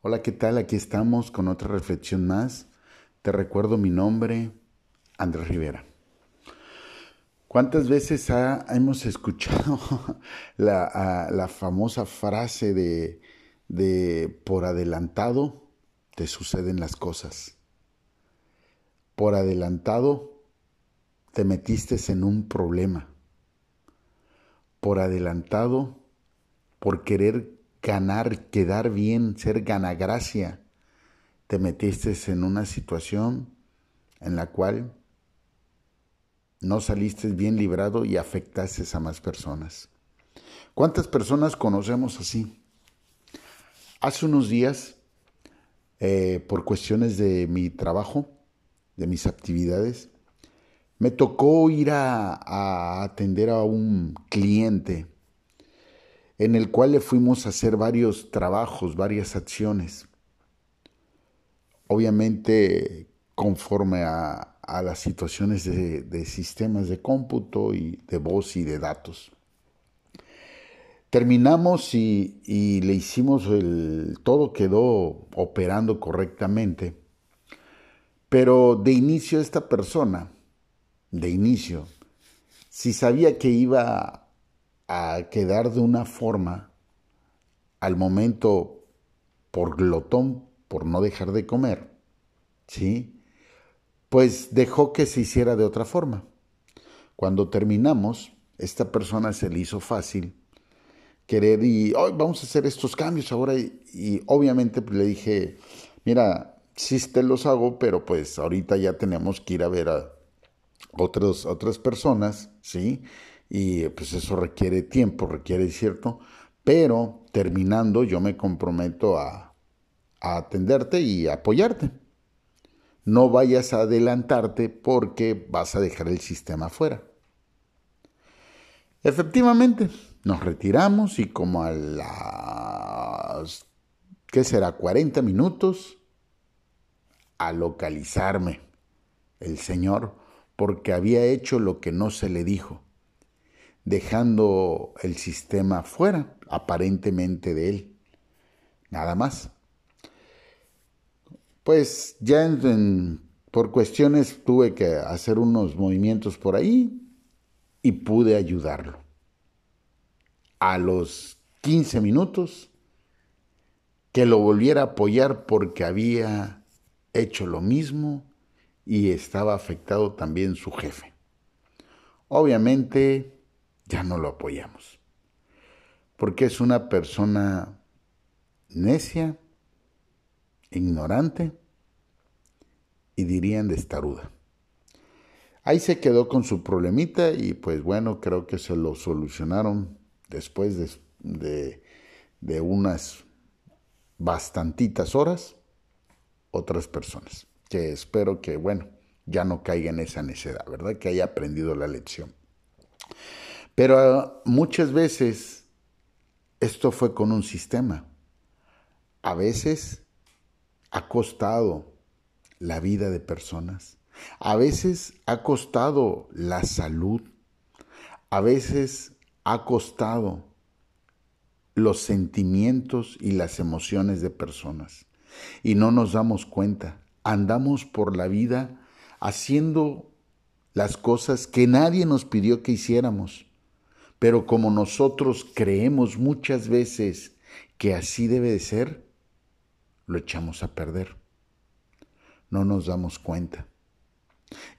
Hola, ¿qué tal? Aquí estamos con otra reflexión más. Te recuerdo mi nombre, Andrés Rivera. ¿Cuántas veces hemos escuchado la, famosa frase de, de por adelantado te suceden las cosas? Por adelantado te metiste en un problema. Por adelantado, por querer ganar, quedar bien, ser ganagracia, te metiste en una situación en la cual no saliste bien librado y afectaste a más personas. ¿Cuántas personas conocemos así? Hace unos días, eh, por cuestiones de mi trabajo, de mis actividades, me tocó ir a atender a un cliente en el cual le fuimos a hacer varios trabajos, varias acciones. Obviamente conforme a, las situaciones de, sistemas de cómputo y de voz y de datos. Terminamos y, y le hicimos el... todo quedó operando correctamente, pero de inicio esta persona, de inicio, si sabía que iba a quedar de una forma al momento por glotón, por no dejar de comer, ¿sí? Pues dejó que se hiciera de otra forma. Cuando terminamos, esta persona se le hizo fácil querer y hoy vamos a hacer estos cambios ahora y, obviamente pues, le dije, mira, sí te los hago, pero pues ahorita ya tenemos que ir a ver a otros, otras personas, ¿sí? Y pues eso requiere tiempo, requiere cierto, pero terminando yo me comprometo a, a atenderte y apoyarte. No vayas a adelantarte porque vas a dejar el sistema afuera. Efectivamente, nos retiramos y como a las, ¿qué será? 40 minutos, a localizarme el Señor porque había hecho lo que no se le dijo dejando el sistema fuera, aparentemente de él. Nada más. Pues ya por cuestiones tuve que hacer unos movimientos por ahí y pude ayudarlo. A los 15 minutos que lo volviera a apoyar porque había hecho lo mismo y estaba afectado también su jefe. Obviamente ya no lo apoyamos. Porque es una persona necia, ignorante y dirían destaruda. Ahí se quedó con su problemita y pues bueno, creo que se lo solucionaron después de, de, unas bastantitas horas otras personas, que espero que bueno, ya no caiga en esa necedad, ¿verdad? Que haya aprendido la lección. Pero muchas veces esto fue con un sistema. A veces ha costado la vida de personas. A veces ha costado la salud. A veces ha costado los sentimientos y las emociones de personas. Y no nos damos cuenta. Andamos por la vida haciendo las cosas que nadie nos pidió que hiciéramos pero como nosotros creemos muchas veces que así debe de ser, lo echamos a perder. No nos damos cuenta.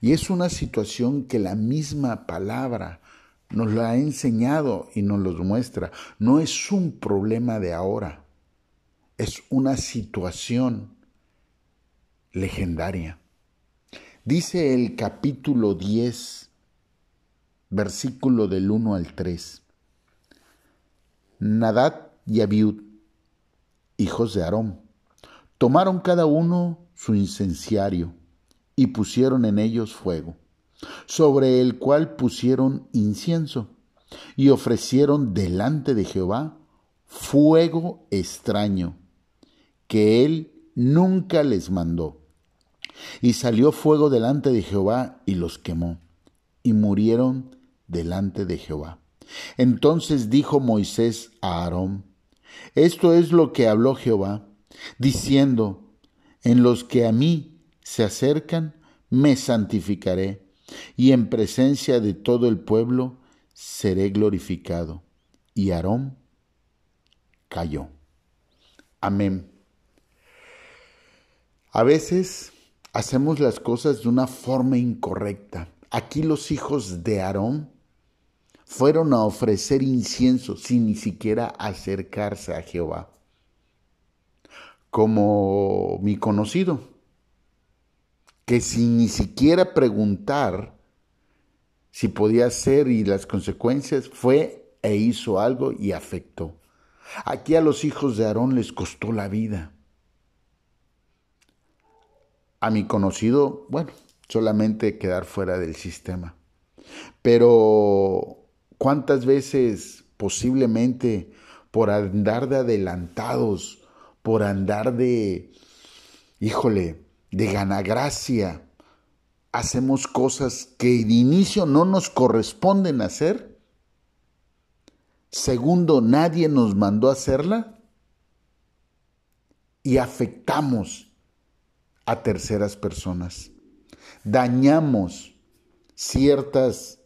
Y es una situación que la misma palabra nos la ha enseñado y nos lo muestra. No es un problema de ahora, es una situación legendaria. Dice el capítulo 10 versículo del 1 al 3. Nadad y Abiud, hijos de Aarón, tomaron cada uno su incenciario y pusieron en ellos fuego, sobre el cual pusieron incienso y ofrecieron delante de Jehová fuego extraño, que él nunca les mandó. Y salió fuego delante de Jehová y los quemó, y murieron delante de Jehová. Entonces dijo Moisés a Aarón, Esto es lo que habló Jehová, diciendo, en los que a mí se acercan, me santificaré, y en presencia de todo el pueblo seré glorificado. Y Aarón cayó. Amén. A veces hacemos las cosas de una forma incorrecta. Aquí los hijos de Aarón fueron a ofrecer incienso sin ni siquiera acercarse a Jehová. Como mi conocido, que sin ni siquiera preguntar si podía ser y las consecuencias, fue e hizo algo y afectó. Aquí a los hijos de Aarón les costó la vida a mi conocido, bueno, solamente quedar fuera del sistema. Pero, ¿cuántas veces posiblemente por andar de adelantados, por andar de, híjole, de ganagracia, hacemos cosas que de inicio no nos corresponden hacer? Segundo, nadie nos mandó a hacerla y afectamos a terceras personas. Dañamos ciertas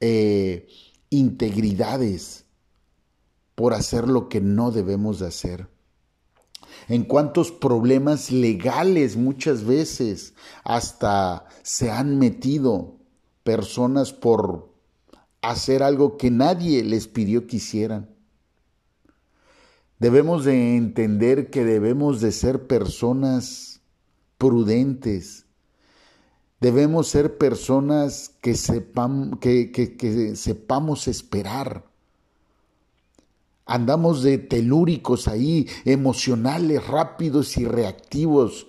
eh, integridades por hacer lo que no debemos de hacer. En cuántos problemas legales muchas veces hasta se han metido personas por hacer algo que nadie les pidió que hicieran. Debemos de entender que debemos de ser personas prudentes. Debemos ser personas que, sepamos esperar. Andamos de telúricos ahí, emocionales, rápidos y reactivos,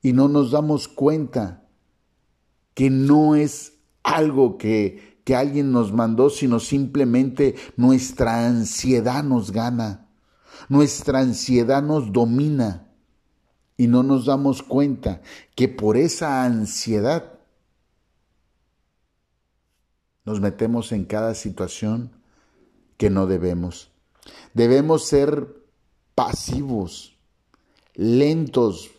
y no nos damos cuenta que no es algo que, que alguien nos mandó, sino simplemente nuestra ansiedad nos gana, nuestra ansiedad nos domina y no nos damos cuenta que por esa ansiedad nos metemos en cada situación que no debemos. Debemos ser pasivos, lentos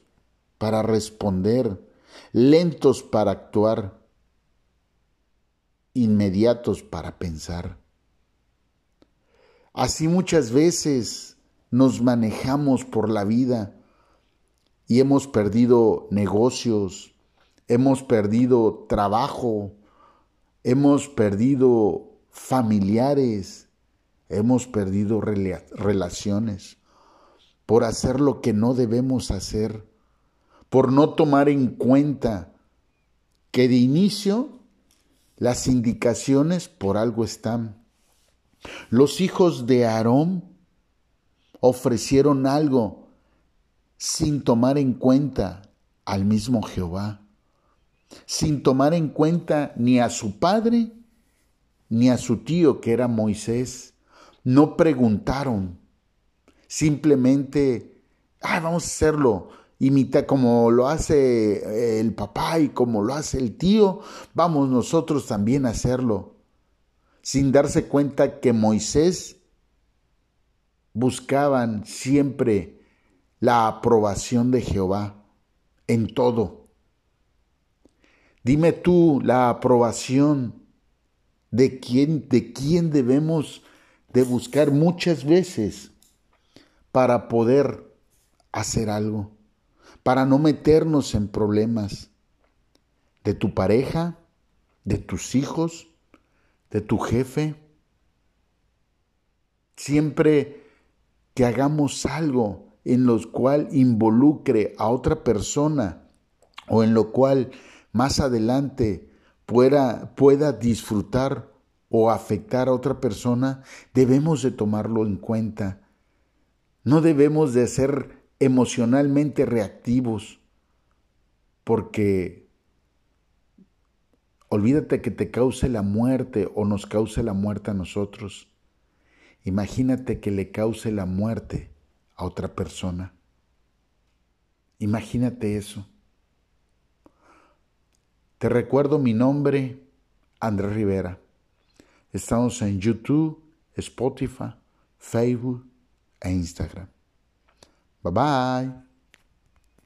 para responder, lentos para actuar, inmediatos para pensar. Así muchas veces nos manejamos por la vida y hemos perdido negocios, hemos perdido trabajo, hemos perdido familiares, hemos perdido relaciones por hacer lo que no debemos hacer, por no tomar en cuenta que de inicio las indicaciones por algo están. Los hijos de Aarón ofrecieron algo sin tomar en cuenta al mismo Jehová, sin tomar en cuenta ni a su padre ni a su tío que era Moisés. No preguntaron, simplemente, vamos a hacerlo, imita como lo hace el papá y como lo hace el tío, vamos nosotros también a hacerlo, sin darse cuenta que Moisés buscaban siempre la aprobación de Jehová en todo. Dime tú la aprobación de quién, de quién debemos de buscar muchas veces para poder hacer algo, para no meternos en problemas de tu pareja, de tus hijos, de tu jefe. Siempre que hagamos algo, en los cual involucre a otra persona o en lo cual más adelante pueda, pueda disfrutar o afectar a otra persona, debemos de tomarlo en cuenta. No debemos de ser emocionalmente reactivos, porque olvídate que te cause la muerte o nos cause la muerte a nosotros. Imagínate que le cause la muerte a otra persona. Imagínate eso. Te recuerdo mi nombre, Andrés Rivera. Estamos en YouTube, Spotify, Facebook e Instagram. Bye bye.